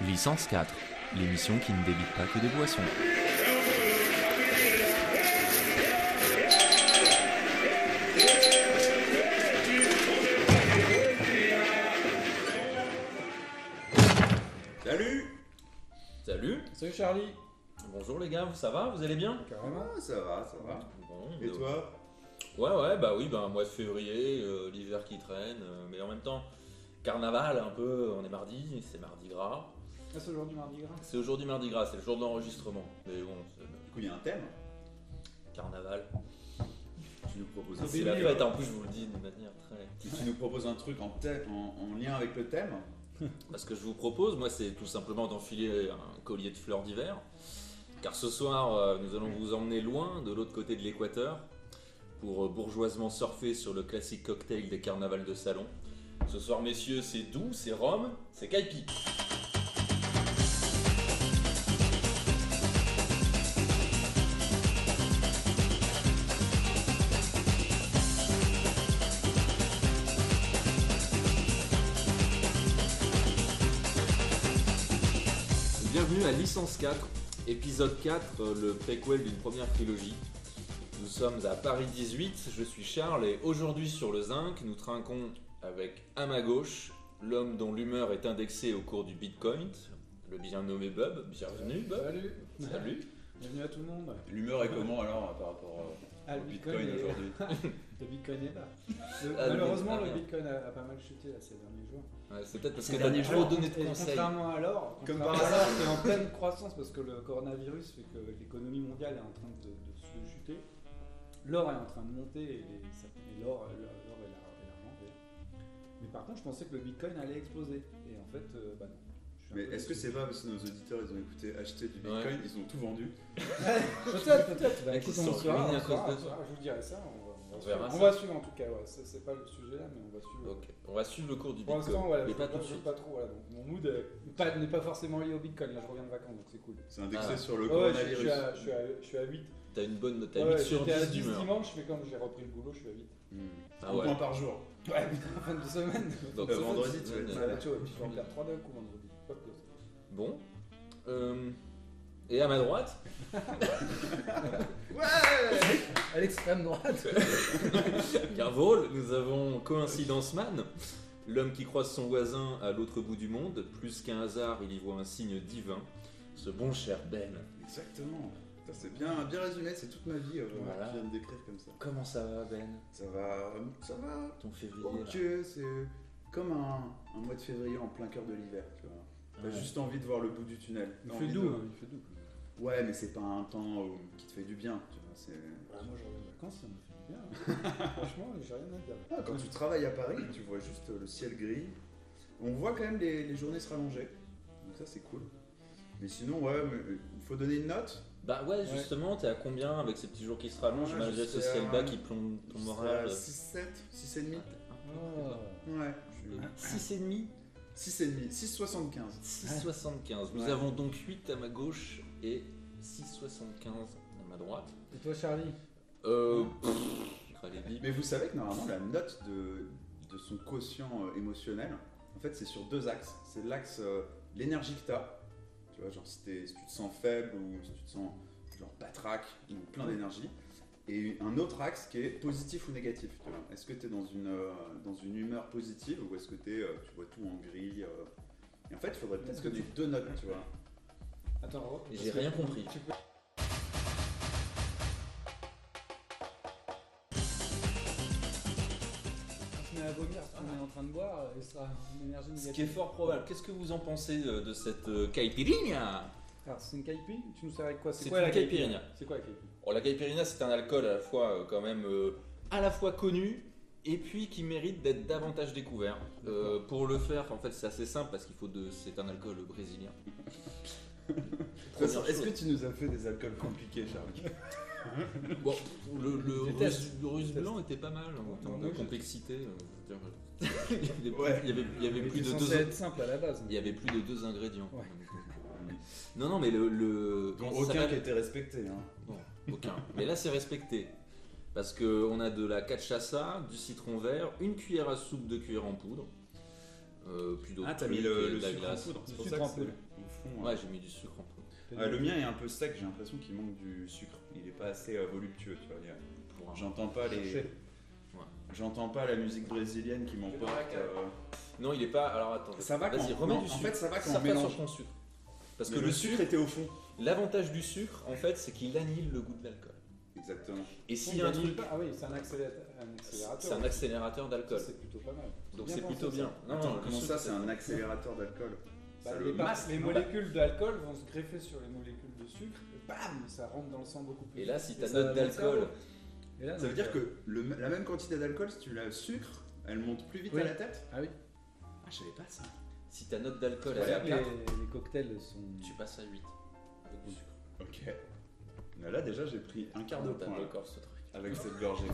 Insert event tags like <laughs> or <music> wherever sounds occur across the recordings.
Licence 4, l'émission qui ne débite pas que des boissons. Salut. Salut, Salut Charlie. Bonjour les gars, ça va Vous allez bien? Carrément. Ah, ça va, ça va. Bon, Et toi? Ouais, ouais, bah oui, bah, mois de février, euh, l'hiver qui traîne, euh, mais en même temps, carnaval un peu, on est mardi, c'est mardi gras. Ah, c'est aujourd'hui mardi gras C'est aujourd'hui mardi gras, c'est le jour de l'enregistrement. Mais bon, Du coup, il y a un thème. carnaval. Tu nous proposes un, C'est la fête, en plus je vous le dis d'une manière très... tu nous proposes un truc en, thème- en, en lien avec le thème. Ce que je vous propose, moi, c'est tout simplement d'enfiler un collier de fleurs d'hiver. Car ce soir, euh, nous allons vous emmener loin, de l'autre côté de l'équateur, pour euh, bourgeoisement surfer sur le classique cocktail des carnavals de salon. Ce soir, messieurs, c'est doux, c'est rhum, c'est caipi. Bienvenue à Licence 4, épisode 4, euh, le préquel d'une première trilogie. Nous sommes à Paris 18, je suis Charles et aujourd'hui sur le Zinc, nous trinquons avec à ma gauche l'homme dont l'humeur est indexée au cours du Bitcoin, le bien nommé Bub. Bienvenue Bub. Salut Salut. Bienvenue à tout le monde L'humeur est comment alors par rapport euh, Ah, au Bitcoin aujourd'hui <laughs> Le Bitcoin est là Le- Malheureusement, le. Bitcoin a, a pas mal chuté là, ces derniers jours. Ouais, c'est peut-être parce que t'as derniers trop jours. donné de conseils. contrairement à l'or, Comme par hasard. l'or qui est en pleine croissance parce que le coronavirus fait que l'économie mondiale est en train de, de se chuter, l'or est en train de monter et, l'or l'or- l'or et la- et l'argent. Mais par contre, je pensais que le Bitcoin allait exploser. Et en fait, euh, bah non. Mais est-ce que c'est pas parce que nos auditeurs ils ont écouté acheter du Bitcoin, Ouais. ils ont tout vendu <laughs> Peut-être, peut-être. Bah, écoute, qui on à on cause de. Je vous dirai ça. On on va suivre. verra On ça. va suivre en tout cas. Ouais. C'est pas le sujet là, mais on va suivre. Ok, on va suivre le cours du Pour Bitcoin, l'instant, voilà, mais je pas tout je suite. pas trop. Voilà, donc mon mood euh, pas- n'est pas forcément lié au Bitcoin. Là, je reviens de vacances, donc c'est cool. C'est indexé Ah. sur le Ouais, je, je coronavirus. suis à, je, suis à, je suis à 8. T'as une bonne, t'as Ouais, 8 sur j'étais à 10 d'humeur. dimanche, mais comme j'ai repris le boulot, je suis à 8. Hmm. Ah Un ouais. point par jour. Ouais, <laughs> putain, fin de semaine. Donc, Euh, vendredi, tu vas euh, en faire 3 d'un coup vendredi. Pas. Bon. Euh, et à ma droite, À l'extrême droite. <laughs> car Vol, nous avons Coïncidence Man, l'homme qui croise son voisin à l'autre bout du monde, plus qu'un hasard, il y voit un signe divin, ce bon cher Ben. Exactement. Ça, C'est bien, bien résumé, c'est toute ma vie euh, Voilà. que je viens de décrire comme ça. Comment ça va Ben? Ça va, ça va. Ton février Ok, là c'est comme un, un mois de février en plein cœur de l'hiver, tu vois. T'as Ouais. juste envie de voir le bout du tunnel. Il T'as fait envie doux, de- hein, il fait doux. Ouais, mais c'est pas un temps euh, qui te fait du bien, tu vois. C'est... Bah, moi, je reviens de vacances, ça me fait du bien. <laughs> Franchement, j'ai rien à dire. Ah, quand tu travailles à Paris, tu vois juste le ciel gris. On voit quand même les, les journées se rallonger. Donc ça, c'est cool. Mais sinon, ouais, euh, il faut donner une note. Bah ouais, justement, t'es à combien avec ces petits jours qui se rallongent malgré ce ciel ouais. bas qui plombe ton moral 6, 7, 6 et demi. Oh. Ouais. 6,5 6 et demi, 6,75. 6,75. Nous Ouais. avons donc 8 à ma gauche et 6,75 à ma droite. Et toi, Charlie Euh. pff. Mais vous savez que normalement, la note de, de son quotient euh, émotionnel, en fait, c'est sur deux axes. C'est l'axe euh, l'énergie que tu as. Tu vois, genre si, t'es- si tu te sens faible ou si tu te sens genre patraque ou plein d'énergie. Et un autre axe qui est positif ou négatif. tu vois. Est-ce que tu es dans une, euh, dans une humeur positive ou est-ce que t'es, euh, tu vois tout en gris euh. Et en fait, il faudrait peut-être que donner deux notes, tu vois. Attends, J'ai rien compris. Tu peux- On se met à vomir parce qu'on est en train de boire et ce sera une énergie Ce négative. qui est fort probable. Qu'est-ce que vous en pensez euh, de cette euh, caipirinha? Alors, c'est une caipi Tu nous sers avec quoi? C'est quoi la caipi caipirinha. C'est quoi la caipi Oh, La caipirinha, c'est un alcool à la fois euh, quand même euh, à la fois connu et puis qui mérite d'être davantage découvert. Pour le faire, en fait, c'est assez simple parce qu'il faut de. C'est un alcool brésilien. <laughs> Est-ce que tu nous as fait des alcools compliqués, Charles <laughs> Bon, le, le russe, le russe blanc était pas mal en termes non, de complexité. euh, je veux dire, <laughs> il, y avait, Ouais. il y avait- il y avait Il plus de deux. être simple à la base. Il y avait plus de deux ingrédients. Ouais. Non, non, mais le. le Dont comment ça aucun qui s'appelle était respecté. Hein. Bon, aucun. Mais là, c'est respecté. Parce qu'on a de la cachaça, du citron vert, une cuillère à soupe de cuillère en poudre, euh, plus d'autres Ah, t'as mis trucs, le, et le de la sucre en glace. poudre. C'est pour ça que c'est fond. Ouais, euh, j'ai mis du sucre en poudre. ouais, le mien est un peu sec, j'ai l'impression qu'il manque du sucre. Il est pas assez euh, voluptueux, tu vois. J'entends pas les. J'entends pas la musique brésilienne qui m'emporte. euh, Non, il est pas. Alors attends. Ça va Vas-y, quand- remets du en sucre. fait, ça va quand on sur ton sucre. Parce mais que le, le sucre sucre, était au fond. l'avantage du sucre, en fait, c'est qu'il annihile le goût de l'alcool. Exactement. Et s'il y a un truc, pas- Ah oui, c'est un accélérateur. C'est un accélérateur d'alcool. Ça, C'est plutôt pas mal. Donc c'est plutôt ça. bien. Non, Attends, non, le comment sucre, ça, c'est un accélérateur d'alcool? Bah, les, molécules d'alcool vont se greffer sur les molécules de sucre, et bam, ça rentre dans le sang beaucoup plus Et là, si ta note d'alcool. Ça veut dire euh, que le- la même quantité d'alcool, si tu la sucre, elle monte plus vite Oui. à la tête Ah oui. Ah, je savais pas ça. Si ta note d'alcool elle est à ça que 4, les, les cocktails sont. tu passes à 8. Avec du sucre. Ok. Mais là, déjà, j'ai pris un quart de point encore ce truc. avec cette gorgée.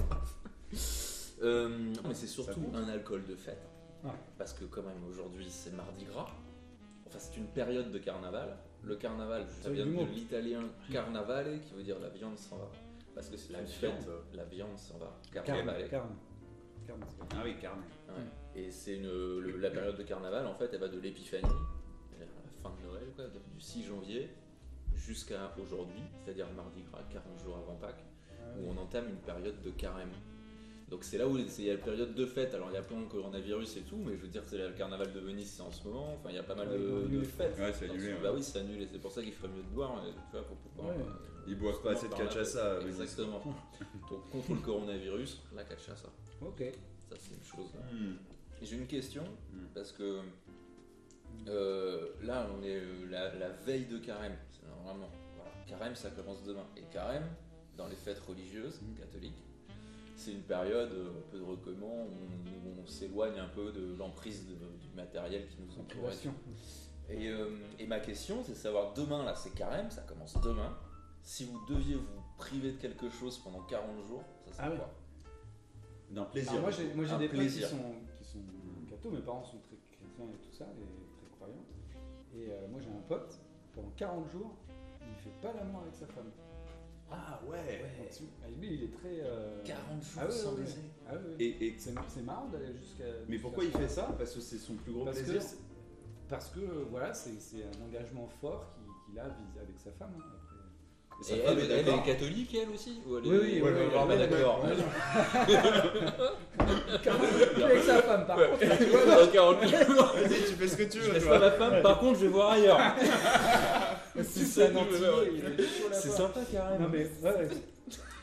Euh, mais c'est surtout un alcool de fête. Ouais. Parce que quand même aujourd'hui c'est mardi gras. Enfin c'est une période de carnaval. Le carnaval, ça C'est vient de mot. l'italien carnavale qui veut dire la viande s'en va. Parce que c'est La une fête, la viande s'en va. Carne. Carnavale. Carne. Carne, Ah oui. Ouais. Et c'est la période de carnaval en fait elle va de l'épiphanie, c'est-à-dire à la fin de Noël, quoi, du 6 janvier jusqu'à aujourd'hui, c'est-à-dire mardi gras, 40 jours avant Pâques. Ah où on entame une période de carême. Donc c'est là où il y a la période de fête. Alors il y a plein de coronavirus et tout, mais je veux dire, c'est le carnaval de Venise, c'est en ce moment. Enfin, il y a pas mal de, fêtes. Ouais, c'est annulé, ce- ouais. Bah oui, c'est annulé. C'est pour ça qu'il ferait mieux de boire, tu vois, pour pouvoir. Ouais. euh, Ils boivent pas assez de cachaça. Exactement. <laughs> Donc contre le coronavirus, la cachaça. Ok. Ça c'est une chose. Hmm. Et J'ai une question Hmm. parce que euh, là on est euh, la, la veille de carême. C'est Normalement, voilà. carême ça commence demain. Et carême, dans les fêtes religieuses catholiques, c'est une période euh, un peu de recueillement où on, où on s'éloigne un peu de l'emprise du matériel qui nous entoure. Et, euh, et ma question, c'est de savoir demain, là c'est carême, ça commence demain. Si vous deviez vous priver de quelque chose pendant 40 jours, ça serait Ah oui. quoi? D'un plaisir. Alors moi j'ai des potes qui plaisir. sont, qui sont mes parents sont très chrétiens et tout ça, et très croyants. Et euh, moi j'ai un pote, pendant 40 jours, il fait pas l'amour avec sa femme. Ah ouais. Là-dessus. Et lui il est très. euh, 40 jours Ah ouais, sans ouais, ouais. baiser. Ah ouais, ouais. Et, et- C'est c'est marrant d'aller jusqu'à. mais pourquoi il fait ça? Parce que c'est son plus gros parce que, plaisir. parce que euh, voilà, c'est c'est un engagement fort qu'il a vis- avec sa femme. hein, après. Et Et elle, est elle d'accord est catholique elle aussi ou elle est- Oui, oui, ouais, ouais, ouais, ah, bah, ouais, d'accord. Ouais, <laughs> avec sa femme par contre. <laughs> Dans 40 jours. Vas-y, tu fais ce que tu Je veux, laisse toi. pas ma femme, par contre je vais voir ailleurs. <laughs> Si c'est. C'est sympa carrément. Non mais <laughs> ouais.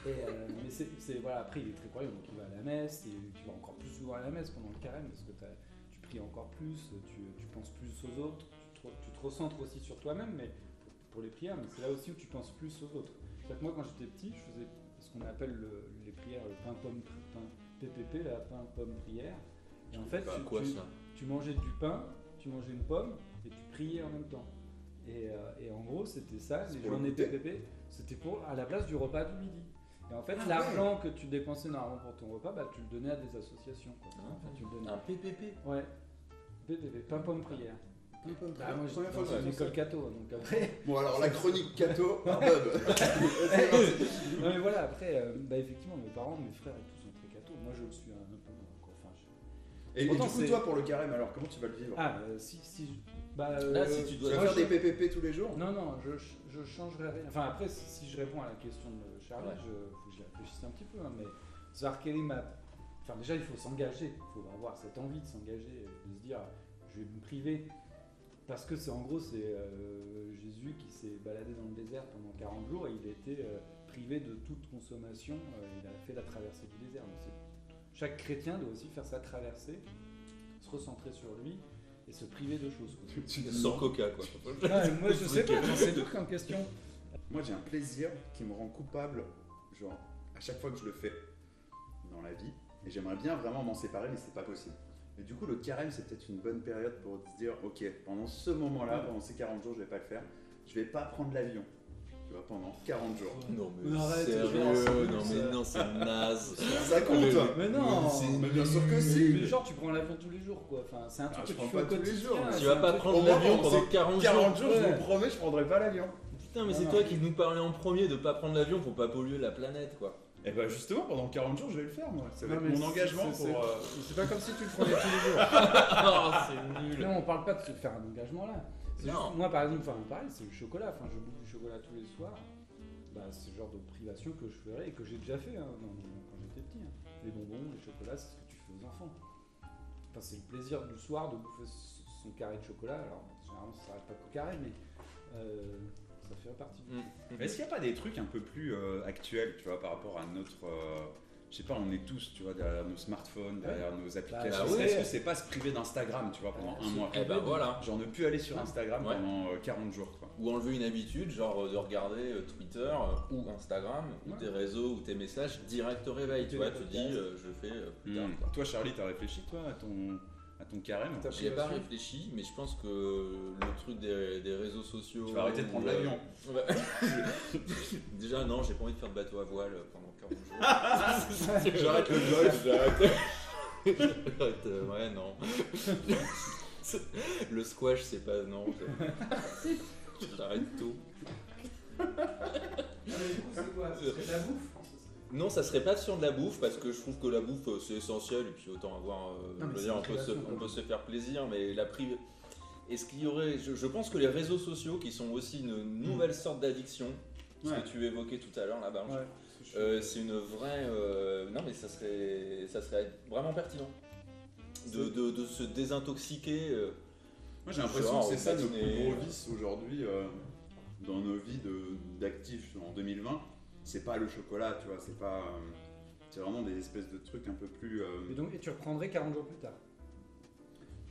Et, euh, mais c'est, voilà après il est très croyant donc il va à la messe et tu vas encore plus souvent à la messe pendant le carême parce que tu pries encore plus, tu, tu penses plus aux autres, tu te, tu te recentres aussi sur toi-même mais pour les prières mais c'est là aussi où tu penses plus aux autres. Moi quand j'étais petit je faisais ce qu'on appelle le- les prières le pain pomme pain PPP la pain pomme prière et en fait tu, quoi tu- ça? tu mangeais du pain, tu mangeais une pomme et tu priais en même temps. Et, euh, et en gros, c'était ça, les journées goûter PPP, c'était pour à la place du repas du midi. Et en fait, Ah l'argent que tu dépensais normalement pour ton repas, bah, tu le donnais à des associations. quoi. Ah. Enfin, tu le donnais. Un PPP. Ouais. PPP, pomme prière. Bah, moi, Première j'étais fois dans que une école catho, donc après. Bon, alors la chronique Cato par Bob. C'est parti. non mais voilà, après, euh, bah, effectivement, mes parents, mes frères et tout sont très catho. Moi, je le suis un peu. quoi. Enfin, je- Et, et du coup, c'est- toi, pour le carême, alors, comment tu vas le vivre? Ah, euh, si, si. Bah, Là, euh, si tu Tu dois vas faire des PPP tous les jours Non, non, je, je changerai rien. Enfin, après, si, je réponds à la question de Charlie, Ouais. je, faut que j'y réfléchisse un petit peu. hein, mais est ma. Enfin, déjà, il faut s'engager. Il faut avoir cette envie de s'engager, de se dire, je vais me priver. Parce que c'est en gros, c'est euh, Jésus qui s'est baladé dans le désert pendant 40 jours et il a été euh, privé de toute consommation. il a fait la traversée du désert. Donc, chaque chrétien doit aussi faire sa traversée, se recentrer sur lui et se priver de choses. quoi. <laughs> Sans coca quoi. Ah, moi, je sais pas, j'en sais <laughs> tout comme question. Moi, j'ai un plaisir qui me rend coupable, genre, à chaque fois que je le fais dans la vie. Et j'aimerais bien vraiment m'en séparer, mais c'est pas possible. Et du coup, le carême, c'est peut-être une bonne période pour se dire, ok, pendant ce moment-là, pendant ces 40 jours, je vais pas le faire. Je vais pas prendre l'avion. Tu vois, pendant 40 jours. Non Mais arrête, sérieux, non mais non c'est naze. <laughs> Ça compte Mais- Mais non Mais bien sûr que Mais- si mais genre, tu prends l'avion tous les jours, quoi. Enfin, c'est un truc Ah, je que prends tu fais pas tous les jours, mais Tu vas pas truc- prendre l'avion pendant pendant ces 40 jours. 40 jours, je vous promets, je prendrai pas l'avion. Putain mais Non, c'est non. toi qui nous parlais en premier de pas prendre l'avion pour pas polluer la planète quoi. Et bah justement, pendant 40 jours, je vais le faire, moi. Ça va Non, être mais mon engagement c'est- pour. euh, C'est pas comme si tu le prenais tous les jours. <laughs> oh, c'est nul. Non, on parle pas de se faire un engagement là. C'est Non. juste- moi, par exemple, enfin, pareil, c'est le chocolat. Enfin, je bouffe du chocolat tous les soirs. Bah, c'est le genre de privation que je ferais et que j'ai déjà fait hein, quand j'étais petit. hein. Les bonbons, les chocolats, c'est ce que tu fais aux enfants. Enfin, c'est le plaisir du soir de bouffer son carré de chocolat. Alors, généralement, ça s'arrête pas qu'au carré, mais euh, ça fait partie du. Mm. Est-ce qu'il n'y a pas des trucs un peu plus euh, actuels, tu vois, par rapport à notre. euh, je sais pas, on est tous, tu vois, derrière nos smartphones, derrière nos applications. bah oui. Est-ce que c'est pas se priver d'Instagram, tu vois, pendant un mois? Eh ben voilà. Genre ne plus aller sur Instagram Ouais. pendant euh, 40 jours, quoi. Ou enlever une habitude, genre euh, de regarder euh, Twitter euh, ou Instagram ou tes réseaux ou tes messages direct au réveil. Tu vois, tu dis euh, je fais euh, plus tard. Hmm. Toi, Charlie, t'as réfléchi, toi, à ton, à ton carême T'as J'y ai pas réfléchi, mais je pense que le truc des, des réseaux sociaux. Tu vas arrêter de prendre euh, l'avion. <laughs> Déjà, non, j'ai pas envie de faire de bateau à voile pendant 40 jours. <laughs> J'arrête le golf. <laughs> J'arrête. J'arrête, euh, ouais, non. Le squash, c'est pas. Non. J'arrête tout. c'est quoi? C'est la bouffe? Non, ça serait pas sur de la bouffe parce que je trouve que la bouffe euh, c'est essentiel et puis autant avoir. euh, Non, mais je veux c'est dire, une on, peut se, création, on quoi. peut se faire plaisir, mais la prive. Est-ce qu'il y aurait. Je, je pense que les réseaux sociaux qui sont aussi une nouvelle sorte d'addiction, ce Ouais. que tu évoquais tout à l'heure là-bas, Ouais. euh, c'est une vraie. euh, non, mais ça serait, ça serait vraiment pertinent de, de- de se désintoxiquer. euh, Moi, j'ai l'impression que c'est ça nos plus gros vices aujourd'hui euh, dans nos vies de- d'actifs en 2020. C'est pas le chocolat, tu vois, c'est pas. euh, c'est vraiment des espèces de trucs un peu plus. euh, Et donc, et tu reprendrais 40 jours plus tard?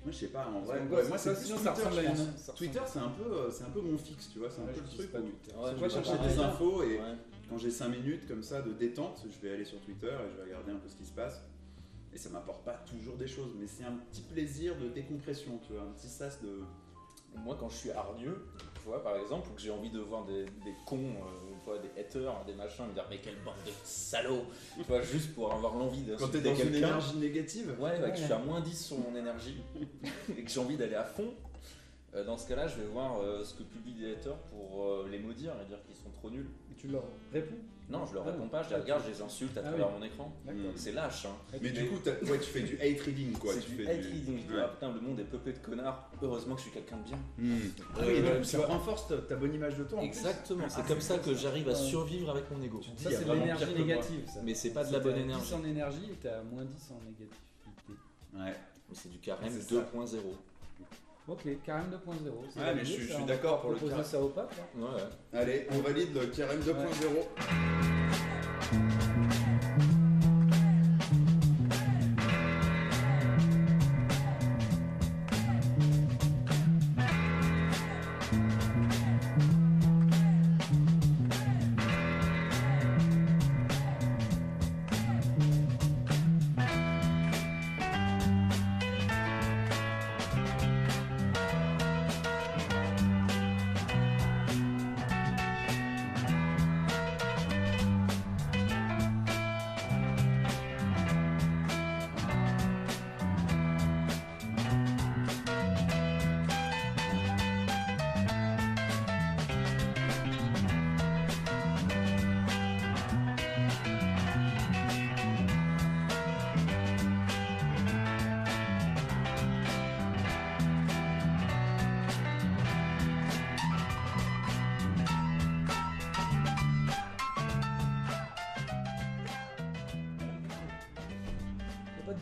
Moi, je sais pas, en vrai. Ouais, moi, ça, c'est plus sinon, Twitter, ça ressemble je à pense. une- ça ressemble- Twitter, c'est un, peu, euh, c'est un peu mon fixe, tu vois, c'est un Ouais, peu je le truc pas où Twitter. Ouais, je je vais chercher des infos et ouais. quand j'ai 5 minutes comme ça de détente, je vais aller sur Twitter et je vais regarder un peu ce qui se passe. Et ça m'apporte pas toujours des choses, mais c'est un petit plaisir de décompression, tu vois, un petit sas de. Moi, quand je suis hargneux, tu vois, par exemple, ou que j'ai envie de voir des, des cons, euh, des haters, des machins, me dire mais quelle bande de salauds, tu vois, juste pour avoir l'envie Quand t'es d'insulter dans une quelqu'un. énergie négative, Ouais, bah, que je suis à moins 10 sur mon énergie et que j'ai envie d'aller à fond. euh, dans ce cas-là, je vais voir euh, ce que publient les haters pour euh, les maudire et dire qu'ils sont trop nuls. Et tu leur réponds Non, je leur Ah, réponds pas, je les ah, regarde, je les insulte à Ah travers oui. mon écran. C'est lâche, hein. mais du coup, t'as- ouais, tu fais du hate reading, quoi. c'est tu du fais hate reading. Je dis, Ouais. ah, putain, le monde est peuplé de connards. Heureusement que je suis quelqu'un de bien. Hmm. Euh, oui, donc tu ça vois. renforce ta, bonne image de toi. Exactement, c'est Ah, comme ça que j'arrive à survivre avec mon ego. Tu te dis, Ça, il y a c'est de l'énergie négative. Ça. Mais c'est pas de la bonne énergie. 10 en énergie et t'es à moins 10 en négativité. Ouais. Mais c'est du carême C'est ça. 2.0. Ok, carême 2.0. c'est Ouais, validé, mais je suis- ça, je suis on d'accord pour le proposer carême. ça au pape. hein. Ouais, ouais. Allez, on valide le Kerem 2.0. Y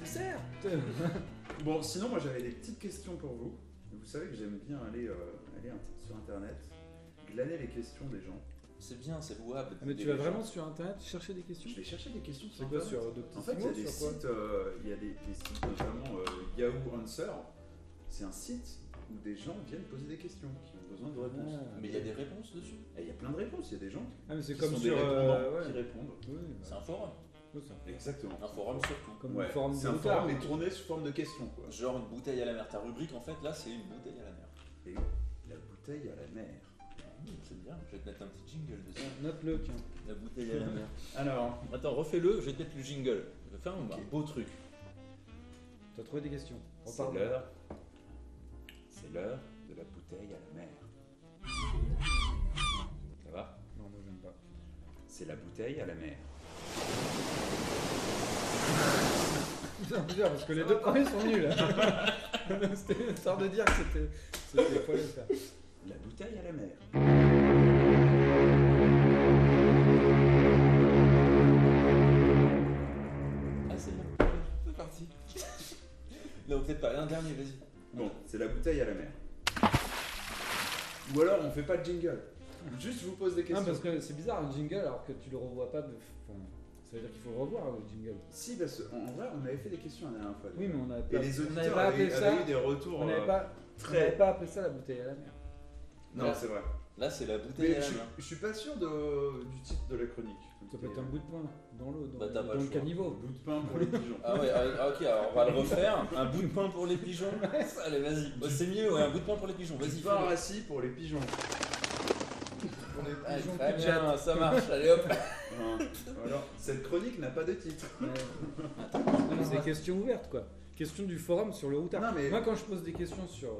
dessert <laughs> Bon, sinon, moi j'avais des petites questions pour vous. Vous savez que j'aime bien aller, euh, aller sur internet, glaner les questions des gens. C'est bien, c'est louable. Ah, Mais tu vas vraiment sur internet chercher des questions? Je vais chercher des questions C'est quoi internet. sur Doctissimo En fait, il y a des sur quoi? sites, euh, il y a des, des sites notamment euh, Yahoo Answer. C'est un site où des gens viennent poser des questions, qui ont besoin de réponses. Ah. Mais il y a des réponses dessus. Et il y a plein de réponses, il y a des gens Ah, mais c'est qui comme sont sur. des euh, répondants ouais. qui répondent. Oui, C'est bah, un forum. Exactement. Un forum surtout. Comme Ouais, une forme c'est un forum mais tourné sous forme de questions. Quoi. Genre une bouteille à la mer. Ta rubrique, en fait, là, c'est une bouteille à la mer. Et la bouteille à la mer. Mmh, c'est bien. Je vais te mettre un petit jingle dessus. Note-le, tiens. La bouteille à la mer. <laughs> Alors, Attends, refais-le, je vais te mettre le jingle. Je vais faire un un beau truc. T'as trouvé des questions. c'est l'heure. C'est l'heure de la bouteille à la mer. Ça va? Non, moi j'aime pas. c'est la bouteille à la mer. Putain, bizarre, parce que les deux premiers sont nuls. <laughs> C'était histoire de dire que c'était. C'était faut le faire. La bouteille à la mer. Ah, c'est bon. C'est parti. non, peut-être pas. Un dernier, vas-y. Bon, c'est la bouteille à la mer. Ou alors on fait pas de jingle. Juste je vous pose des Non, questions. parce que c'est bizarre un jingle alors que tu le revois pas de. enfin, ça veut dire qu'il faut revoir le jingle. Si, parce qu'en en vrai, on avait fait des questions la dernière fois. Oui, mais on n'avait Et pas, les on n'avait auditeurs pas appelé avaient, ça. avaient eu des retours. On n'avait euh, pas, on très- n'avait pas appelé ça la bouteille à la mer. Non, c'est vrai. Là, c'est la bouteille Mais à la je, main. je suis pas sûr de, du titre de la chronique. Ça peut être un bout de pain dans l'eau, dans, Bah, t'as pas dans le caniveau. bout de pain pour les pigeons. Ah ouais, ah, ok, alors on va le refaire. <laughs> Un bout de pain pour les pigeons. <laughs> Allez, vas-y. C'est mieux, ouais, un bout de pain pour les pigeons. Vas-y, pain rassis pour les pigeons. Très bien, ça marche. Allez hop. Alors, cette chronique n'a pas de titre. C'est des questions ouvertes quoi. Question du forum sur le routard. Non, mais- Moi quand je pose des questions sur. euh,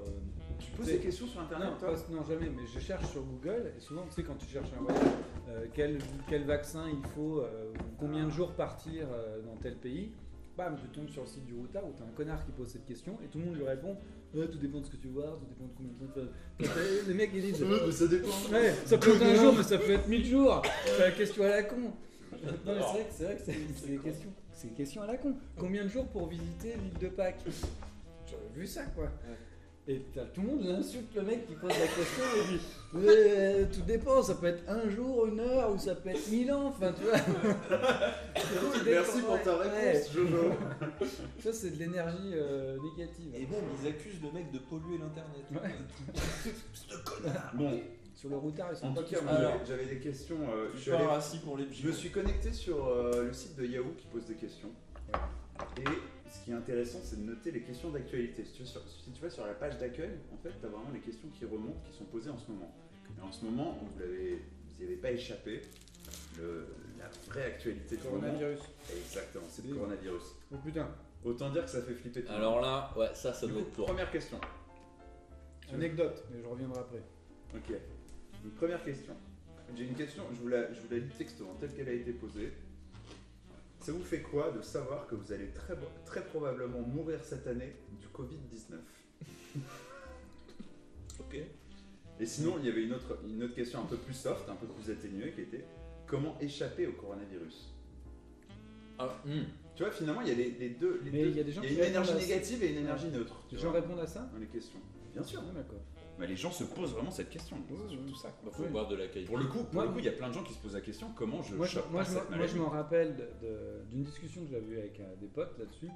Tu poses des questions sur internet, Non, toi pas- non, jamais, mais je cherche sur Google et souvent, tu sais, quand tu cherches un voyage, euh, quel, quel vaccin il faut, euh, ou combien de jours partir euh, dans tel pays, bam, tu tombes sur le site du routard où tu as un connard qui pose cette question et tout le monde lui répond Ouais, Tout dépend de ce que tu vois, tout dépend de combien de temps. tu fais- Les mecs ils disent ça dépend. Ouais, ça peut être un jour, mais ça peut être mille jours. C'est la question à la con. Non, mais c'est vrai que c'est vrai que c'est c'est des questions, c'est des questions à la con. Combien de jours pour visiter l'île de Pâques? J'aurais vu ça quoi. Et tout le monde l'insulte le mec qui pose la question et dit Ouais, tout dépend, ça peut être un jour, une heure ou ça peut être mille ans, enfin tu vois. Merci dépend, pour ta ouais. réponse, Jojo. Ça c'est de l'énergie euh, négative. Et même, ils accusent le mec de polluer l'internet. Ouais. Bon, Sur le routard, ils sont en pas tout j'avais- des questions. euh, je, suis allé- pour les je me suis connecté sur euh, le site de Yahoo qui pose des questions. Et ce qui est intéressant, c'est de noter les questions d'actualité. Si, tu vas sur- si tu vas sur la page d'accueil, en fait, tu as vraiment les questions qui remontent, qui sont posées en ce moment. Et en ce moment, vous l'avez, vous n'y avez pas échappé. Le- la vraie actualité du moment. Coronavirus. Exactement, c'est le coronavirus. Oh putain, Autant dire que ça fait flipper tout le Alors monde. là, ouais, ça, ça Du doit coup, être lourd. première question. Anecdote, mais je reviendrai après. Ok. Une première question. J'ai une question, je vous la, je vous la lis texto, hein, telle qu'elle a été posée. Ça vous fait quoi de savoir que vous allez très, très probablement mourir cette année du Covid-19 <laughs> Ok. Et sinon, il y avait une autre, une autre question un peu plus soft, un peu plus atténuée, qui était comment échapper au coronavirus? Alors, hmm. Tu vois, finalement, il y a les, les deux. les Mais deux- il y a des gens il qui une répondent énergie négative et une énergie neutre. tu Les gens vois, répondent à ça? dans les questions. Bien sûr. Ah, d'accord. Mais les gens se posent vraiment cette question. Ouais, C'est ouais. tout ça. Bah, faut boire de la caille. Pour le coup, pour le coup, il y a plein de gens qui se posent la question comment je Moi, je, chope moi, pas je, cette m'en- moi, maladie je m'en rappelle d'une discussion que j'avais eue avec euh, des potes là-dessus,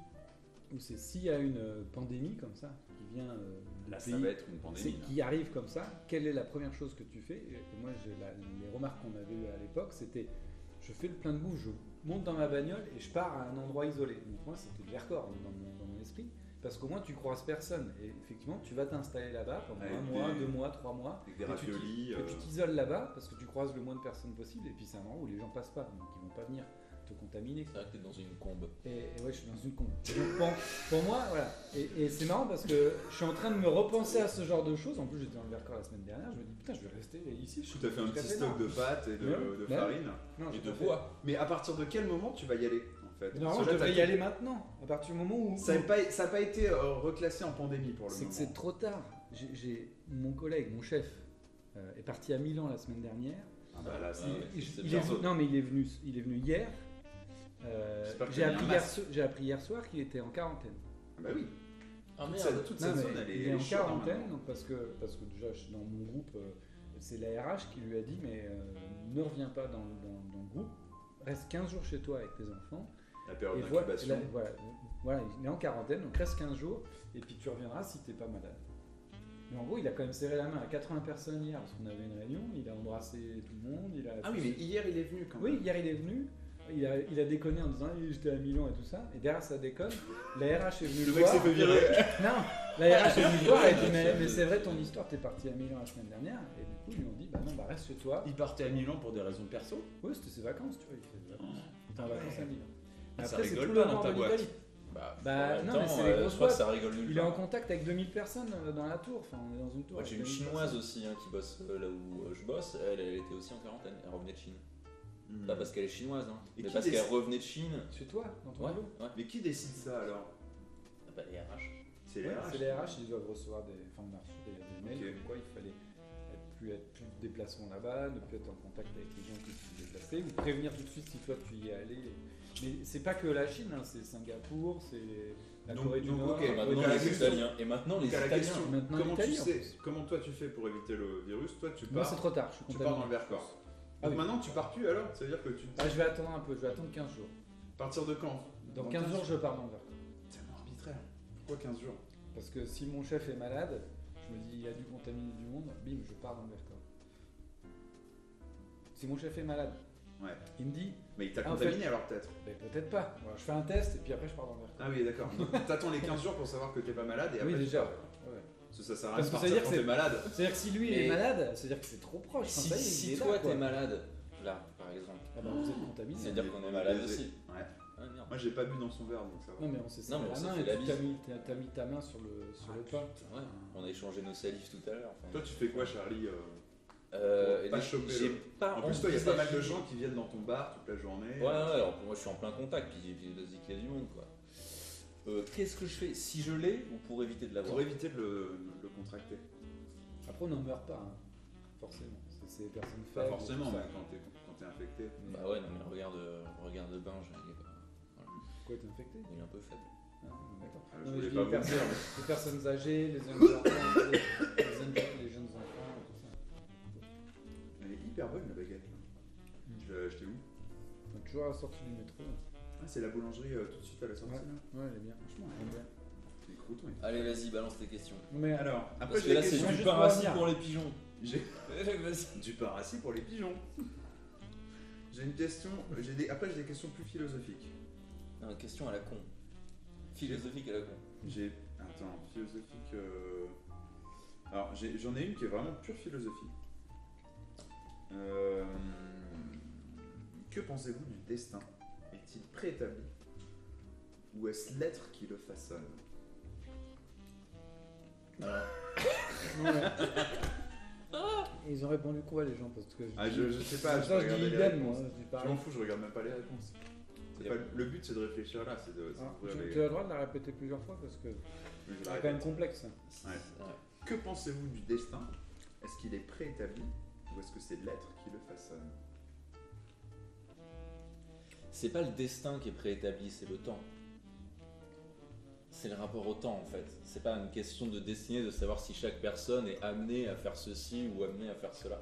où c'est s'il y a une euh, pandémie comme ça, qui vient euh, Là, ça pays, va être une pandémie. qui arrive comme ça, quelle est la première chose que tu fais? Et moi, la- les remarques qu'on avait eues à l'époque, c'était je fais le plein de bouffe, je monte dans ma bagnole et je pars à un endroit isolé. Donc moi, c'était le Vercors dans mon, dans mon esprit, parce qu'au moins tu croises personne. Et effectivement, tu vas t'installer là-bas pendant Avec un mois, deux mois, trois mois. Avec des Et tu euh, tu t'isoles là-bas parce que tu croises le moins de personnes possible et puis c'est un endroit où les gens passent pas, donc ils vont pas venir te contaminer. C'est vrai que t'es dans une combe. Et, et ouais, je suis dans une con. Donc, pour, pour moi, voilà. Et, et c'est marrant parce que je suis en train de me repenser à ce genre de choses. En plus, j'étais dans le Vercors la semaine dernière. Je me dis, putain, je vais rester ici. Je suis Tu as fait un petit stock de pâtes et de, Ouais. de Ouais. farine. Non, Et j'ai de pas fait. bois. Mais à partir de quel moment tu vas y aller? Fait Mais Normalement, Parce je devrais y aller maintenant. À partir du moment où. Ça n'a pas, été euh, reclassé en pandémie pour le C'est moment. que c'est trop tard. J'ai- J'ai mon collègue, mon chef, euh, est parti à Milan la semaine dernière. Ah bah là, c'est- Ah Il- c'est il est non, mais il est venu, il est venu hier. Euh, J'ai appris, hier appris soir qu'il était en quarantaine. Bah oui. Ah merde. toute Non, cette zone, elle est, il est en hein, quarantaine, donc parce que, parce que déjà je suis dans mon groupe, c'est la RH qui lui a dit mais euh, ne reviens pas dans, dans- dans le groupe, reste 15 jours chez toi avec tes enfants. La période d'incubation. là, voilà, voilà, il est en quarantaine, donc reste 15 jours et puis tu reviendras si t'es pas malade. Mais en gros, il a quand même serré la main à 80 personnes hier parce qu'on avait une réunion, il a embrassé tout le monde. Il a Ah oui, mais hier il est venu quand même. oui, hier il est venu. Il a, il a déconné en disant Eh, j'étais à Milan et tout ça. Et derrière ça déconne. La RH est venue Le le mec voir. s'est fait virer. <laughs> Non, la RH est venue le voir et a <laughs> dit mais, mais c'est vrai ton histoire, t'es parti à Milan la semaine dernière. Et du coup ils lui ont dit bah non, bah reste chez toi. Il partait à Milan pour des raisons perso. Oui, c'était ses vacances, tu vois. Il fait des vacances. Il était en vacances à Milan. Ça Après, c'est rigole pas le dans ta boîte. Bah, Bah, non, temps, mais c'est les euh, grosses boîtes. ça rigole nulle Il est en contact avec 2000 personnes euh, dans la tour. Enfin, on est dans une tour. J'ai une 2000 chinoise personnes. aussi hein, qui bosse euh, là où euh, je bosse. Elle, elle était aussi en quarantaine. Elle revenait de Chine. Hmm. Pas parce qu'elle est chinoise, hein, Et mais parce décide qu'elle revenait de Chine. Chez toi, dans ton Ouais, boulot ouais. Mais qui décide ça alors? Ah bah, les RH. C'est les RH C'est les RH, ils doivent recevoir des. Enfin, on a reçu des, mails comme quoi il fallait être plus être plus de déplacement là-bas, ne plus être en contact avec les gens qui se déplacer, ou prévenir tout de suite si toi tu y es allé. Mais c'est pas que la Chine, hein, c'est Singapour, c'est la Donc- Corée du donc, Nord. ok, Et la maintenant les question- Italiens. Et maintenant les Italiens. question, Maintenant, comment tu sais, comment toi tu fais pour éviter le virus? Toi tu Moi pars, c'est trop tard, je suis tu pars dans le Vercors. Ah Donc oui. maintenant tu pars plus alors? Ça veut dire que tu Ah, je vais attendre un peu, je vais attendre 15 jours. à partir de quand? Dans 15 jours, je pars dans le Vercors. C'est tellement arbitraire. Pourquoi 15 jours? Parce que si mon chef est malade, je me dis il a dû contaminer du monde, bim, je pars dans le Vercors. Si mon chef est malade, Ouais. il me dit, Mais il t'a Ah, en contaminé alors peut-être ben, peut-être pas. Je fais un test et puis après je pars dans le Vercors. Ah oui d'accord. T'attends les 15 jours pour savoir que t'es pas malade et après oui, déjà. ouais. Parce que ça sert à rien de que ça veut partir dire quand que t'es c'est- malade. C'est-à-dire que si lui il Mais- est malade, c'est-à-dire que c'est trop proche. Si, Enfin, si toi t'es malade, là par exemple, Ah bah, vous êtes contaminé. c'est-à-dire qu'on est malade aussi. Ouais. Ah. Moi j'ai pas bu dans son verre donc ça va. Non mais on s'est Non, mais serré on la main et la tu t'as mis, t'as- mis ta main sur le, sur le pain. Ouais, on a échangé nos salives tout à l'heure. enfin. Toi tu fais quoi Charlie euh, Euh, Pour pas choper le- En plus toi il y a pas mal de gens qui viennent dans ton bar toute la journée. Ouais, ouais, alors pour moi je suis en plein contact, puis, puis vas-y qu'il y a du monde quoi. Euh, Qu'est-ce que je fais Si je l'ai ou pour éviter de l'avoir Pour éviter de le, le contracter. Après on n'en meurt pas, hein, forcément. C'est personnes Pas faibles, forcément mais quand t'es quand t'es infecté. Bah ouais, non mais regarde, euh, regarde Binge, il est, Quoi, t'es infecté il est un peu faible. Ah, D'accord. Ah, je Non, mais voulais je dis pas les, personnes, dire, les personnes âgées, les <coughs> les, les Hyper bonne la baguette. là. Mm. Tu l'as acheté où? Toujours à la sortie du métro. Ah c'est la boulangerie euh, tout de suite à la sortie Ouais, là? ouais, elle est bien. Franchement, elle est bien. Les croutons. Allez, vas-y, balance tes questions. Mais Alors après Parce que j'ai là des c'est questions. du pain pour rassis revenir. pour les pigeons. <laughs> <laughs> Du pain rassis pour les pigeons. J'ai une question. J'ai des... Après j'ai des questions plus philosophiques. Non, question à la con. Philosophique à la con. J'ai. Attends, philosophique. euh, Alors, j'ai- j'en ai, une qui est vraiment pure philosophie. Euh, Que pensez-vous du destin Est-il préétabli Ou est-ce l'être qui le façonne Ouais. <laughs> Ils ont répondu quoi les gens parce que Ah, je, je sais pas, je je dis regarder les idem moi. réponses. je dis Je pareil. m'en fous, je regarde même pas les réponses. C'est pas- Le but c'est de réfléchir là, c'est de. c'est Ah, tu, as le droit de la répéter plusieurs fois parce que je c'est quand répète. même complexe. Ouais. Que pensez-vous du destin? Est-ce qu'il est préétabli ou est-ce que c'est l'être qui le façonne? C'est pas le destin qui est préétabli, c'est le temps. C'est le rapport au temps en fait. C'est pas une question de destinée de savoir si chaque personne est amenée à faire ceci ou amenée à faire cela.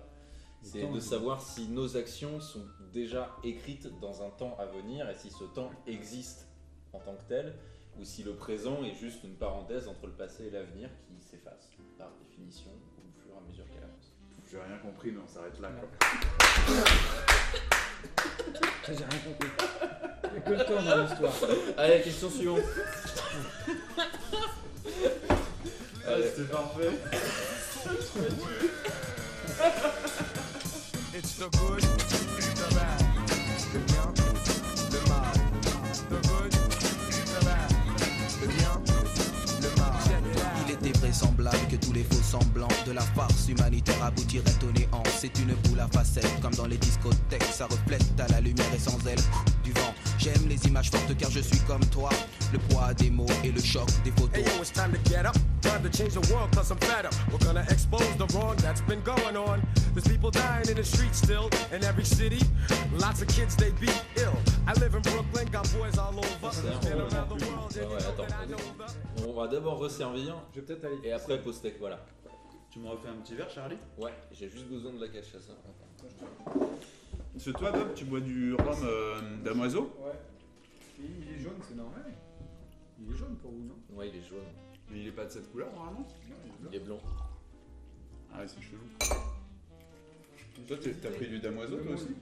C'est de savoir si nos actions sont déjà écrites dans un temps à venir et si ce temps existe en tant que tel ou si le présent est juste une parenthèse entre le passé et l'avenir qui s'efface par définition au fur et à mesure qu'elle avance. J'ai rien compris, mais on s'arrête là. quoi. <laughs> J'ai rien compris. Il que le temps dans l'histoire. Allez, question suivante. Allez. c'était parfait. It's the good, que tous les faux semblants de la farce humanitaire aboutiraient au néant. C'est une boule à facettes, comme dans les discothèques. Ça reflète à la lumière et sans elle du vent. J'aime les images fortes car je suis comme toi. Le poids des mots et le choc des Hey photos. yo, it's time to get up. Time to change the world cause I'm fed up. We're gonna expose the wrong that's been going on. There's people dying in the streets still in every city. Lots of kids they beat ill. I live in Brooklyn, got boys all over. On va d'abord resservir Je vais peut-être aller. et après post-tech, voilà. Tu me refais un petit verre, Charlie? Ouais, j'ai juste besoin de la cachaça. C'est toi, Bob, tu bois du rhum euh, damoiseau? Ouais. Il est jaune, c'est normal. Il est jaune pour vous, non? Ouais, il est jaune. Mais il est pas de cette couleur normalement Non, il est Il est blanc. Ah ouais, c'est chelou. Toi, t'es- t'as pris du damoiseau toi aussi?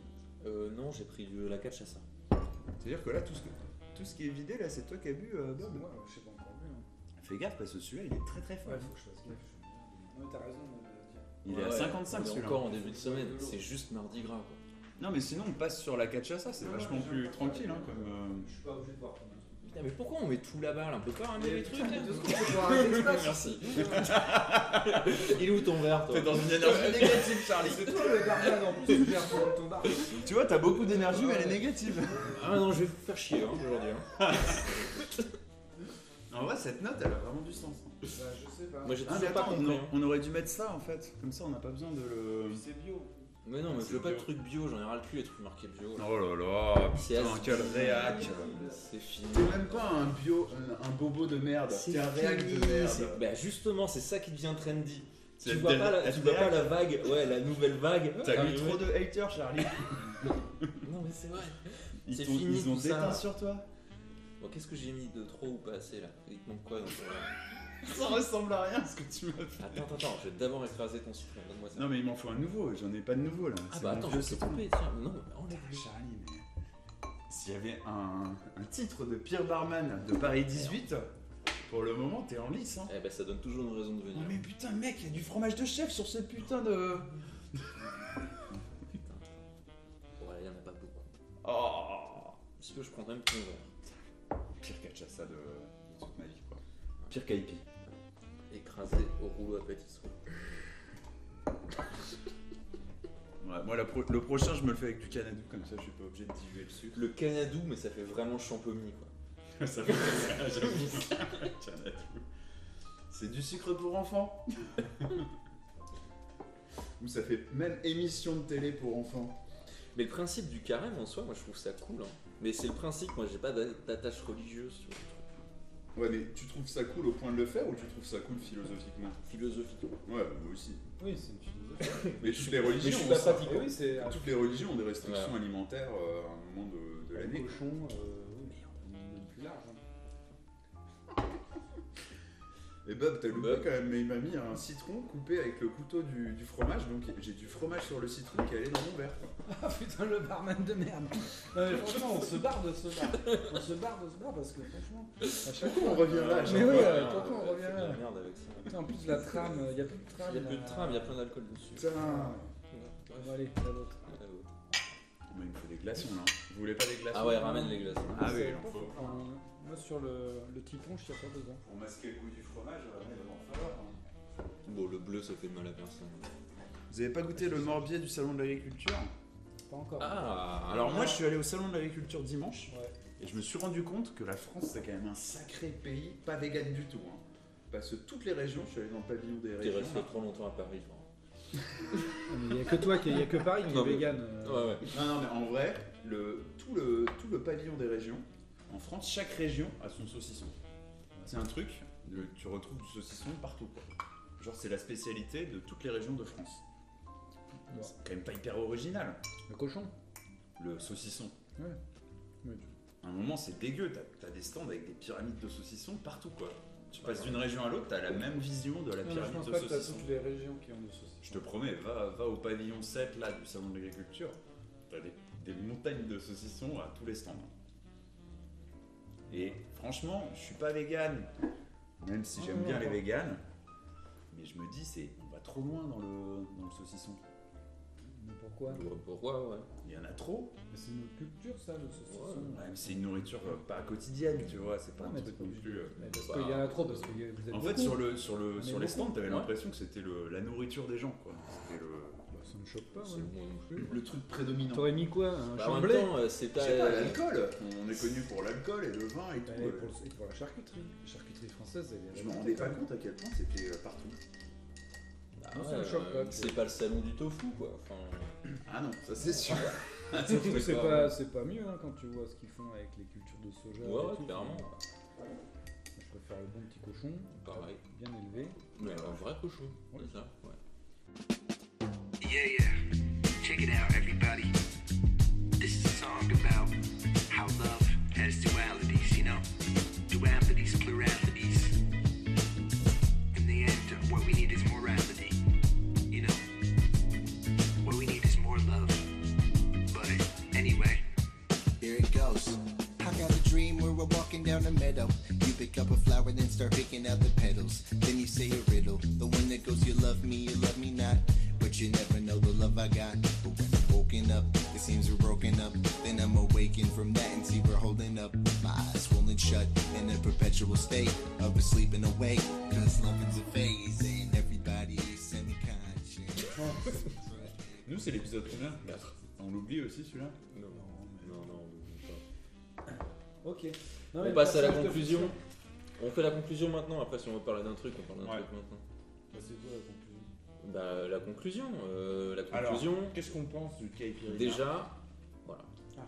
Euh, non, j'ai pris de la cachaça. C'est-à-dire que là, tout ce, que- tout ce qui est vidé, là, c'est toi qui as bu, euh, Bob? Moi, je sais pas. Fais gaffe, parce que celui-là, il est très très fort. Ouais, faut que je fasse gaffe. Non, t'as raison. Il Ouais, est à ouais, 55 on est celui-là. encore en début de semaine, c'est juste mardi gras quoi. Non, mais sinon, on passe sur la cachaça, c'est vachement non, plus tranquille. Hein, comme, euh, Je suis pas obligé de truc. Putain, mais pourquoi on met tout là-bas là? On peut pas ramener les trucs là? <laughs> Merci. <laughs> Il est où ton verre toi? T'es dans une énergie négative, Charlie. C'est toi le barman en plus, tu ton bar. Tu vois, t'as beaucoup d'énergie, mais elle est négative. Ah non, je vais vous faire chier hein, aujourd'hui. hein. <laughs> En vrai, cette note, elle a vraiment du sens. Bah, je sais pas. Moi j'ai Ah, toujours mais pas attends, on, compris. a- hein. on aurait dû mettre ça en fait. Comme ça, on n'a pas besoin de le. C'est bio. Mais non, mais C'est je veux pas de trucs bio, j'en ai ras le cul les trucs marqués bio. là. Oh là là, C'est putain, quel réac. C'est fini. T'es même pas un bio, un, un bobo de merde. T'es un réac de merde. c'est- Bah justement, c'est ça qui devient trendy. C'est Tu vois, pas la, être tu vois pas réac. la vague, ouais, la nouvelle vague. T'as eu arriver. trop de haters, Charlie. <laughs> Non mais c'est vrai. Ils C'est t'ont- fini, ils ont tout ça. déteint sur toi. Bon, qu'est-ce que j'ai mis de trop ou pas assez là Il te manque quoi dans <laughs> ton... Ça ressemble à rien ce que tu m'as fait. Attends, attends, attends, je vais d'abord écraser ton citron, donne-moi ça. Non, mais il m'en faut un nouveau. J'en ai pas de nouveau là. ah C'est bah mon attends, vieux je citron. coupé, tiens. Non, mais enlève-le. Charlie, mais s'il y avait un, un titre de pire barman de Paris 18, pour le moment, t'es en lice. Hein. Eh ben ça donne toujours une raison de Oh, venir. mais putain, mec, il y a du fromage de chef sur cette putain de. Ouais, il y en a pas beaucoup. Oh Si tu veux, je prendrais même ton verre? Pire cachaça de, de toute ma vie, quoi. Pire qu'Aipi. Écrasé au rouleau à pâtisserie. <laughs> Ouais, moi, la pro- le prochain, je me le fais avec du canadou, comme ça, je suis pas obligé de diluer le sucre. Le canadou, mais ça fait vraiment champomis quoi. <laughs> ça fait ça, j'avoue. Canadou. <laughs> C'est du sucre pour enfants. Ou ça fait même émission de télé pour enfants. Mais le principe du carême en soi, moi je trouve ça cool. Hein. Mais c'est le principe, moi j'ai pas d'a- d'attache religieuse sur le truc. Ouais, mais tu trouves ça cool au point de le faire ou tu trouves ça cool philosophiquement? Philosophique. Ouais, moi aussi. Oui, c'est une philosophie. <laughs> Mais toutes les religions, Mais je suis ont pas ça. pratiquant. oui, c'est Toutes les religions ont des restrictions Ouais. alimentaires euh, à un moment de, l'année. cochon, euh, Et Bob, t'as loupé Bob. quand même, mais il m'a mis un citron coupé avec le couteau du, du fromage, donc j'ai du fromage sur le citron qui allait dans mon verre. quoi. <laughs> Ah putain, le barman de merde. Non, mais franchement, on se barre de ce bar. On se barre de ce bar parce que franchement, à chaque Pourquoi on fois. revient là à chaque Mais fois oui, Ouais, euh, non, pourquoi on ouais, revient là la merde avec ça. Putain, En plus, la trame, il n'y a plus de trame. Il y a plus de là. tram, il y a plein d'alcool dessus. Putain Bon, allez, la. Ouais, ouais. Mais il me faut des glaçons là. Vous voulez pas des glaçons? Ah ouais, ramène les glaces. Ah oui, il en faut. Euh, Moi, sur le, le typon, je tire pas dedans. Pour masquer le goût du fromage, il va en falloir. hein. Bon, le bleu ça fait de mal à personne. Vous avez pas goûté le morbier du salon de l'agriculture? Pas encore. Ah Alors moi je suis allé au salon de l'agriculture dimanche Ouais. et je me suis rendu compte que la France c'est quand même un sacré pays, pas vegan du tout. hein. Parce que toutes les régions, je suis allé dans le pavillon des T'es régions. resté trop longtemps à Paris. toi. Il n'y a que toi, qui- il y a que Paris qui est Non, mais- vegan. euh. Ouais, ouais. Non, non, mais en vrai, le, tout, le, tout le pavillon des régions, en France, chaque région a son saucisson. C'est un truc, tu retrouves du saucisson partout. Quoi. Genre, c'est la spécialité de toutes les régions de France. C'est quand même pas hyper original, Le cochon le saucisson. Ouais. À un moment, c'est dégueu, t'as as des stands avec des pyramides de saucissons partout, quoi. Tu passes d'une région à l'autre, t'as la même vision de la Non, je pyramide pense de pas que t'as saucisson. toutes les régions qui ont des saucissons. Je te promets, va, va au pavillon 7 là du salon de l'agriculture, t'as des, des montagnes de saucissons à tous les stands. Et franchement, je suis pas vegan, même si j'aime bien les véganes, mais je me dis, c'est on va trop loin dans le, dans le saucisson. Mais pourquoi? Bon, Pourquoi, ouais. Il y en a trop, Mais C'est notre culture, ça, le saucisson. Ouais, mais c'est une nourriture euh, pas quotidienne, tu vois, c'est pas Non, un mais truc non plus. euh. Mais parce Bah, qu'il y en a trop, parce que vous êtes En fait, beaucoup. sur, le, sur, le, On est sur les beaucoup. stands, t'avais Ouais. l'impression que c'était le- la nourriture des gens, quoi. C'était le, Bah, ça me choque pas, C'est ouais. moi non plus. le truc prédominant. T'aurais mis quoi Un Bah, en même chamblé temps, euh, c'est Je pas. sais pas, l'alcool On est connu pour l'alcool et le vin et tout. Et euh. pour, le- et pour la charcuterie. La charcuterie française, elle est Je me rendais pas compte à quel point c'était euh, partout. Bah, Non, ouais, ça me choque euh, pas, c'est pas le salon du tofu, quoi. Enfin, <clears throat> Ah non, ça c'est sûr. Surtout, <laughs> c'est pas- pas, c'est pas mieux hein, quand tu vois ce qu'ils font avec les cultures de soja. ouais, et ouais, tout. clairement. Je préfère le bon petit cochon, Pareil. bien élevé. Mais un vrai cochon, c'est ça, ouais. Yeah, yeah. Check it out, everybody. This is a song about how love has dualities, you know? Dualities, pluralities. In the end, what we need is morality, you know? What we need is more love. But anyway. Here it goes. I got a dream where we're walking down a meadow. You pick up a flower, then start picking out the petals. Then you say a riddle. The one that goes, You love me, you love me not. But you never know the love I got. But when I'm woken up, it seems we're broken up. Then I'm awakened from that and see we're holding up. My eyes swollen shut. natural state of a sleeping awake. Cause loving's a phase and everybody is semi-conscious. Nous, c'est l'épisode combien 4. On l'oublie aussi celui-là Non, non, non, on oublie pas. Ok. Non, On passe à la conclusion. On fait la conclusion maintenant. Après, si on veut parler d'un truc, on parle d'un Ouais. truc maintenant. Bah, c'est quoi la conclusion Bah, la conclusion. euh, la Alors, conclusion. qu'est-ce qu'on pense du caipirinha déjà, voilà. Ah.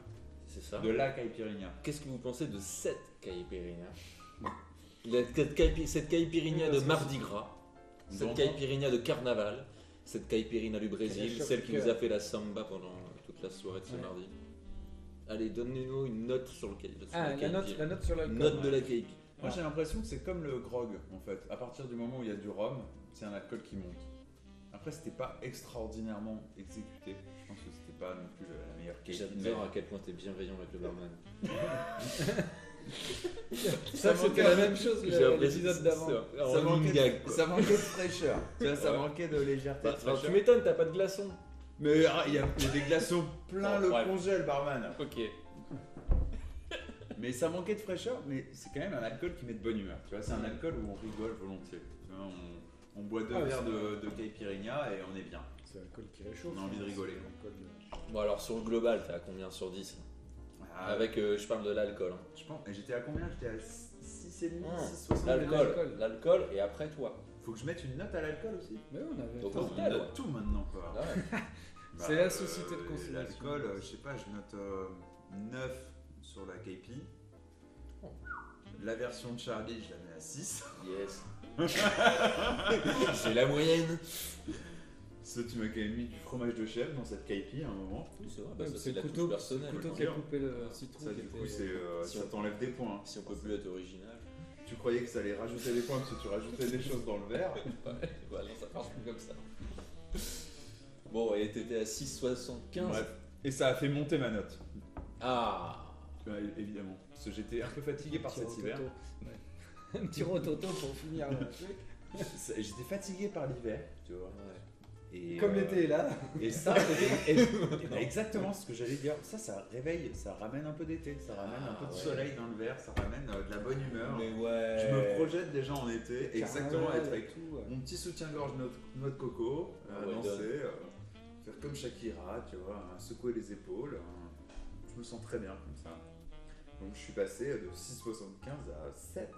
C'est ça. De la caipirinha. Qu'est-ce que vous pensez de cette caipirinha? La- cette caipi- Cette caipirinha de Mardi Gras, cette caipirinha de Carnaval, cette caipirinha du Brésil, celle qui vous a fait la samba pendant toute la soirée de ce Ouais. mardi. Allez, donnez-nous une note sur le caipi. Ah, la caipi. note, la note sur l'alcool. Note de la caipi. Moi j'ai l'impression que c'est comme le grog en fait. À partir du moment où il y a du rhum, c'est un alcool qui monte. Après c'était pas extraordinairement exécuté. Je pense que c'était pas non plus la meilleure caipi. J'adore à quel point t'es bienveillant avec le barman. <laughs> Ça, c'était la même chose l'épisode d'avant. Ça manquait, de, quoi. ça manquait de fraîcheur. Ça manquait de légèreté. Bah, tu m'étonnes, t'as pas de glaçons. Mais ah, il y, a il y a des glaçons plein le congèle, barman. Ok. Mais ça manquait de fraîcheur, mais c'est quand même un alcool qui met de bonne humeur. Tu vois, c'est un alcool où on rigole volontiers. Tu vois, on, on boit deux Ah, verres de, de caipirinha et on est bien. C'est l'alcool qui réchauffe. On a envie de hein, rigoler. de- Bon, alors sur le global, t'es à combien sur 10 Ah, Avec, euh, je parle de l'alcool. hein. Je pense, et j'étais à combien? J'étais à 6,5, Ah, 6,60. L'alcool, l'alcool. et après toi. Faut que je mette une note à l'alcool aussi Mais oui, on avait. Donc, On note ouais. tout maintenant quoi. Ah ouais. <laughs> C'est la société de consommation. L'alcool, euh, je sais pas, je note euh, 9 sur la KP. Oh. La version de Charlie, je la mets à 6. Yes. <laughs> J'ai la moyenne. Ça, tu m'as quand même mis du fromage de chèvre dans cette KP à un moment. Oui, c'est vrai, Ouais, bah, ça c'est c'est le la couteau, touche personnelle. couteau faut qui a coupé le citron. Ça, du coup, c'est, euh, si ça on- t'enlève des points. Si on peut plus être original. Tu croyais que ça allait rajouter des points parce que tu rajoutais des choses dans le verre. <laughs> Ouais, voilà, ça marche plus comme ça. Bon, et t'étais à 6,75. Bref. Et ça a fait monter ma note. Ah Ouais, évidemment. Parce que j'étais un peu fatigué par cet hiver. Ouais. Un petit rototo pour finir le truc. J'étais fatigué par l'hiver, tu vois. Et, Comme euh, l'été est là. Et ça, et- et- et bah, exactement ce que j'allais dire. Ça, ça réveille, ça ramène un peu d'été, ça ramène un peu de Ah, ouais. soleil dans le verre, ça ramène euh, de la bonne humeur. Mais ouais. Je me projette déjà en été, exactement, être avec tout, ouais. mon petit soutien-gorge noix de- coco, euh, Ah ouais, danser, donne. euh, faire comme Shakira, tu vois, hein, secouer les épaules. hein. Je me sens très bien comme ça. Donc je suis passé de 6,75 à 7.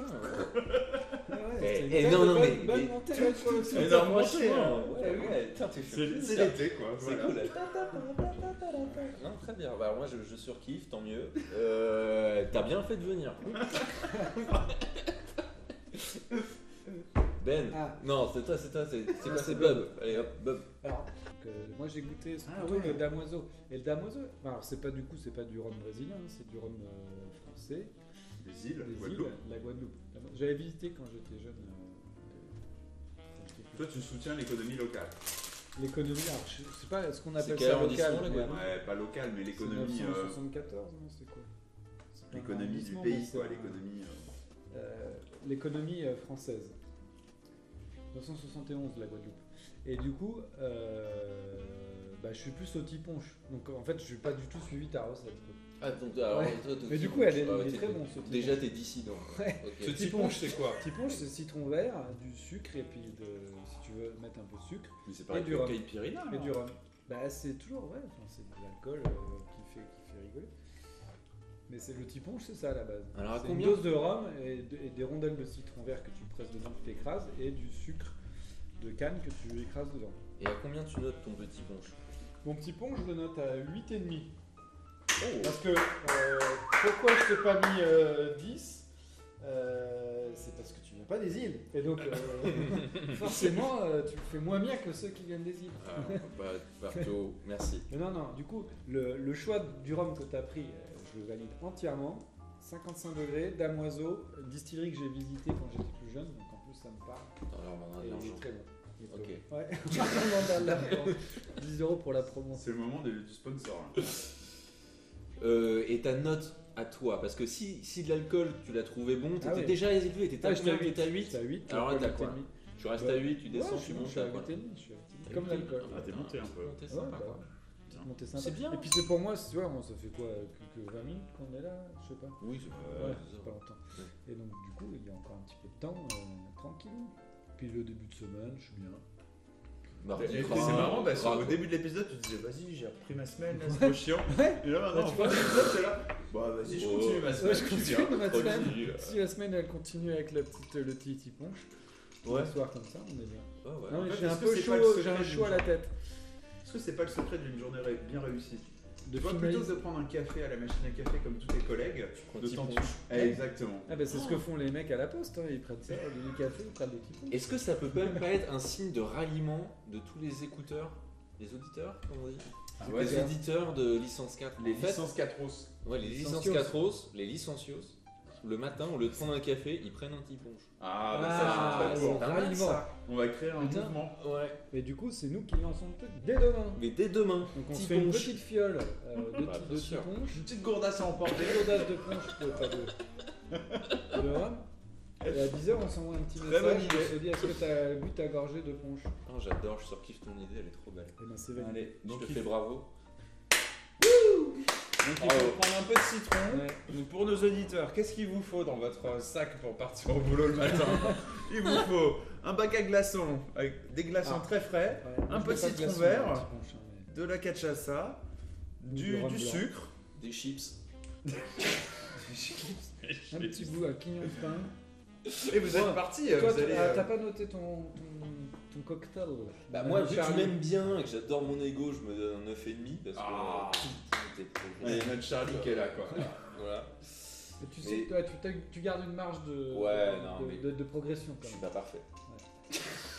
Ah ouais, Eh, eh, non, non, mais- mais- montée C'est l'été quoi. C'est cool. Non, très bien. Bah, moi, je, je surkiffe, tant mieux. Euh, T'as bien fait de venir. <laughs> ben. Ah. Non, c'est toi, c'est toi, c'est c'est quoi, c'est Bob. Allez hop, Bob. Alors, euh, moi j'ai goûté Ah plutôt ouais. le damoiseau. Et le damoiseau, alors c'est pas du coup, c'est pas du rhum brésilien, hein, c'est du rhum euh, français, Les îles, des Guadeloupe. îles, la Guadeloupe. J'avais visité quand j'étais jeune. euh, quand j'étais plus Toi, tu soutiens l'économie locale. L'économie, alors je sais pas ce qu'on C'est appelle quel ça arrondissement, local. la mais Guadeloupe Ouais, pas locale, mais c'est l'économie. euh, 974, non, c'est quoi? C'est pas un L'économie du arrondissement, mais pays, c'est quoi, un- l'économie. euh, euh, l'économie euh, française. 971 la Guadeloupe. Et du coup, euh, bah, je suis plus au tiponche. Donc en fait, je suis pas du tout suivi ta recette. quoi. Ah, donc, alors, Ouais. toi, toi, Mais tu- du coup, elle est, ah ouais, il est t'es- très bon ce tiponche. Déjà, t'es dissident. Ouais. Ok. Ce tiponche, c'est quoi? Tiponche, c'est citron vert, du sucre et puis de, si tu veux mettre un peu de sucre Mais c'est pareil Et que du le rhum. caipirinha. et du rhum. Bah c'est toujours vrai, enfin, c'est de l'alcool euh, qui, fait, qui fait rigoler. Mais c'est le tiponche, c'est ça à la base. Alors, à c'est une combien dose de rhum et, de- et des rondelles de citron vert que tu presses dedans, que tu écrases, et du sucre de canne que tu écrases dedans. Et à combien tu notes ton petit punch Mon petit pont, je le note à 8,5. Oh Parce que, euh, pourquoi je t'ai pas mis euh, 10 Euh, C'est parce que tu viens pas des îles. Et donc, euh, <laughs> forcément, euh, tu le fais moins bien que ceux qui viennent des îles. Ah, bah, Barto, merci. Mais non, non, du coup, le, le choix du rhum que tu as pris, euh, je le valide entièrement. 55 degrés, damoiseau, distillerie que j'ai visité quand j'étais plus jeune, donc en plus ça me parle. Alors, on en a Et il est très bon. Ok. Ouais, <laughs> on en a de l'argent. 10 euros pour la promo. C'est le moment du, du sponsor. là. Euh, et ta note à toi Parce que si, si de l'alcool, tu l'as trouvé bon, t'étais Ah oui. déjà élevé, t'étais Ah, à combien 8. T'étais à 8 J'étais à 8. Alors là, t'as quoi. Tu restes Ouais. à 8, tu descends, Ouais, tu je, montes je suis à à quoi 8,5, je suis à 8,5. T'as Comme huit l'alcool. Ah, t'es monté un peu. Monté Ouais, sympa, bah quoi. ouais. petite montée sympa. C'est bien. Et puis c'est pour moi, c'est- tu vois, on- ça fait quoi que, que 20 minutes qu'on est là Je sais pas. Oui, c'est Ouais, pas longtemps. Ouais. Et donc du coup, il y a encore un petit peu de temps, euh, tranquille. Puis le début de semaine, je suis bien. Mardi, c'est marrant parce qu'au début de l'épisode, tu te disais, vas-y, j'ai repris ma semaine, c'est trop chiant. Et là, maintenant, en tu fin vois. d'épisode, c'est là. Bah, vas-y, je continue ma semaine. Je continue ma semaine. Continue. Si la semaine elle continue avec le petit punch, Ouais. soir comme ça, on est bien. Non, mais j'ai un peu chaud, j'ai un chaud à la tête. Est-ce que c'est pas le secret d'une journée bien réussie? De vois, finaliser- plutôt que de prendre un café à la machine à café comme tous tes collègues, prends de temps Exactement. Ah bah c'est ce que font les mecs à la poste, hein, ils prennent ça, les cafés, ils prennent des petits. Est-ce que ça peut même pas être un signe de ralliement de tous les écouteurs Les auditeurs, comment on dit? Ah ouais, Les c'est- auditeurs de licence 4. Les licences 4 os. Ouais, les licences Licencios. 4 os, les licencios, le matin, au lieu de prendre un café, ils prennent un petit punch. Ah, bah Ah, ça, je suis c'est très pas pour. mal, ça. On va créer un Putain. mouvement. Ouais. Et du coup, c'est nous qui lançons le truc dès demain. Mais dès demain, Donc on petit se fait une punch. petite fiole euh, <laughs> de, Bah, petits- bien de petits sûr. punch, Une petite gourdasse à emporter. des audaces de punch, euh, pas de, <laughs> de rhum. Et à 10h, on s'envoie un petit Très message bonne et idée. on se dit est-ce que t'as bu ta gorgée de punch? Ah, J'adore, je surkiffe ton idée, elle est trop belle. Et ben c'est validé. Allez, Donc je te il fais bravo. Donc il faut prendre un peu de citron. Ouais. Donc pour nos auditeurs, qu'est-ce qu'il vous faut dans votre sac pour partir au boulot le matin <laughs> Il vous faut un bac à glaçons avec des glaçons Ah. très frais, Ouais, Un je peu de citron vert. hein, mais- de la cachaça, Du du, rhum du blanc. sucre. <laughs> Des chips. Un petit bout à quignon de pain. Et vous êtes Ouais. parti. Toi, t'as euh, t'as pas noté ton, ton, ton cocktail? Bah Euh, moi, vu que Charlie. m'aimes bien et que j'adore mon ego, je me donne un 9,5 parce que Ah. Euh, t'es trop Ouais, il y a notre Charlie qui est là, quoi. <laughs> Voilà. Et tu sais toi, tu, tu gardes une marge de, Ouais, de, non, de- mais- de- de progression Je quand suis même. pas parfait.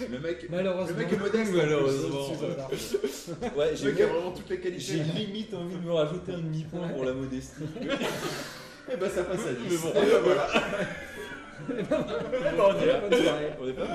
Le mec, Malheureusement. le mec est modeste. Malheureusement. Je suis pas Ouais, Le j'ai mec a vraiment toutes les qualités. j'ai limite envie de me rajouter un demi-point pour la modestie. Et bah ça passe à 10. Mais bon. Et bah voilà. d'accord. Bonne soirée. On est pas